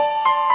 Música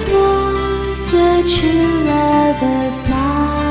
was a true love of mine.